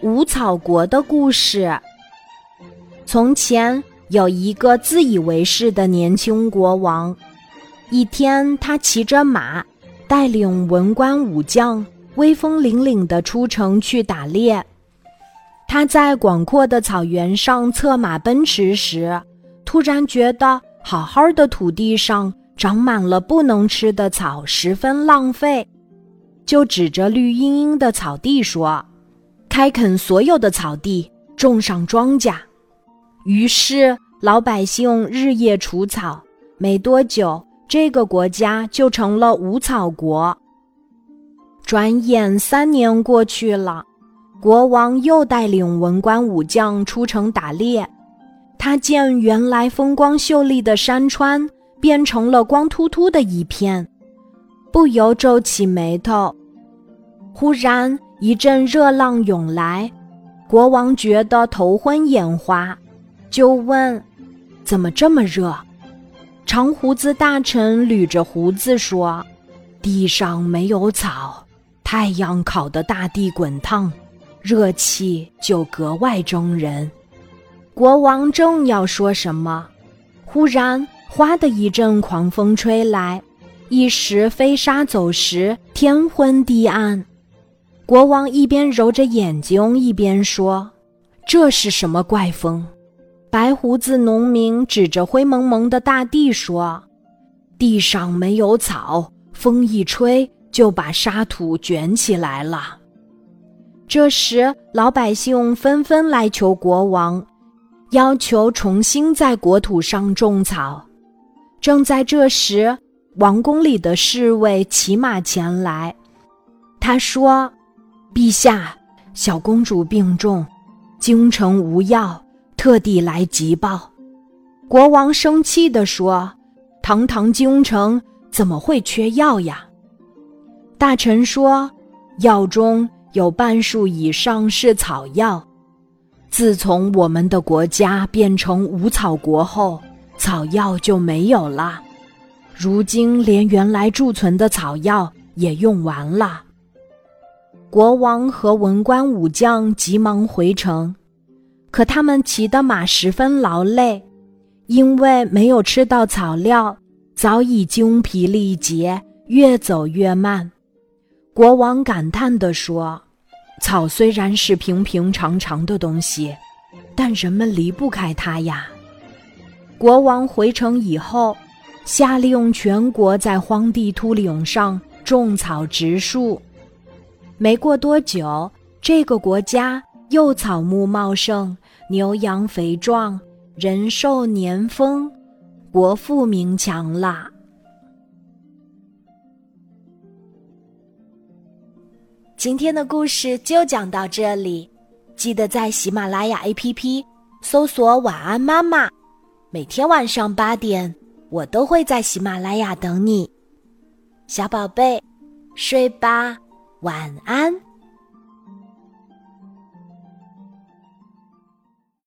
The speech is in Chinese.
五草国的故事。从前有一个自以为是的年轻国王，一天他骑着马，带领文官武将，威风凛凛地出城去打猎。他在广阔的草原上策马奔驰时，突然觉得好好的土地上长满了不能吃的草，十分浪费。就指着绿茵茵的草地说：“开垦所有的草地，种上庄稼。”于是老百姓日夜除草，没多久，这个国家就成了无草国。转眼三年过去了，国王又带领文官武将出城打猎。他见原来风光秀丽的山川变成了光秃秃的一片，不由皱起眉头。忽然一阵热浪涌来，国王觉得头昏眼花，就问：“怎么这么热？”长胡子大臣捋着胡子说：“地上没有草，太阳烤得大地滚烫，热气就格外蒸人。”国王正要说什么，忽然“哗”的一阵狂风吹来，一时飞沙走石，天昏地暗。国王一边揉着眼睛，一边说：“这是什么怪风？”白胡子农民指着灰蒙蒙的大地说：“地上没有草，风一吹就把沙土卷起来了。”这时，老百姓纷纷来求国王，要求重新在国土上种草。正在这时，王宫里的侍卫骑马前来，他说。陛下，小公主病重，京城无药，特地来急报。国王生气地说：“堂堂京城怎么会缺药呀？”大臣说：“药中有半数以上是草药。自从我们的国家变成无草国后，草药就没有了。如今连原来贮存的草药也用完了。”国王和文官武将急忙回城，可他们骑的马十分劳累，因为没有吃到草料，早已精疲力竭，越走越慢。国王感叹地说：“草虽然是平平常常的东西，但人们离不开它呀。”国王回城以后，下令全国在荒地秃岭上种草植树。没过多久，这个国家又草木茂盛，牛羊肥壮，人寿年丰，国富民强啦。今天的故事就讲到这里，记得在喜马拉雅 APP 搜索“晚安妈妈”，每天晚上八点，我都会在喜马拉雅等你，小宝贝，睡吧。晚安。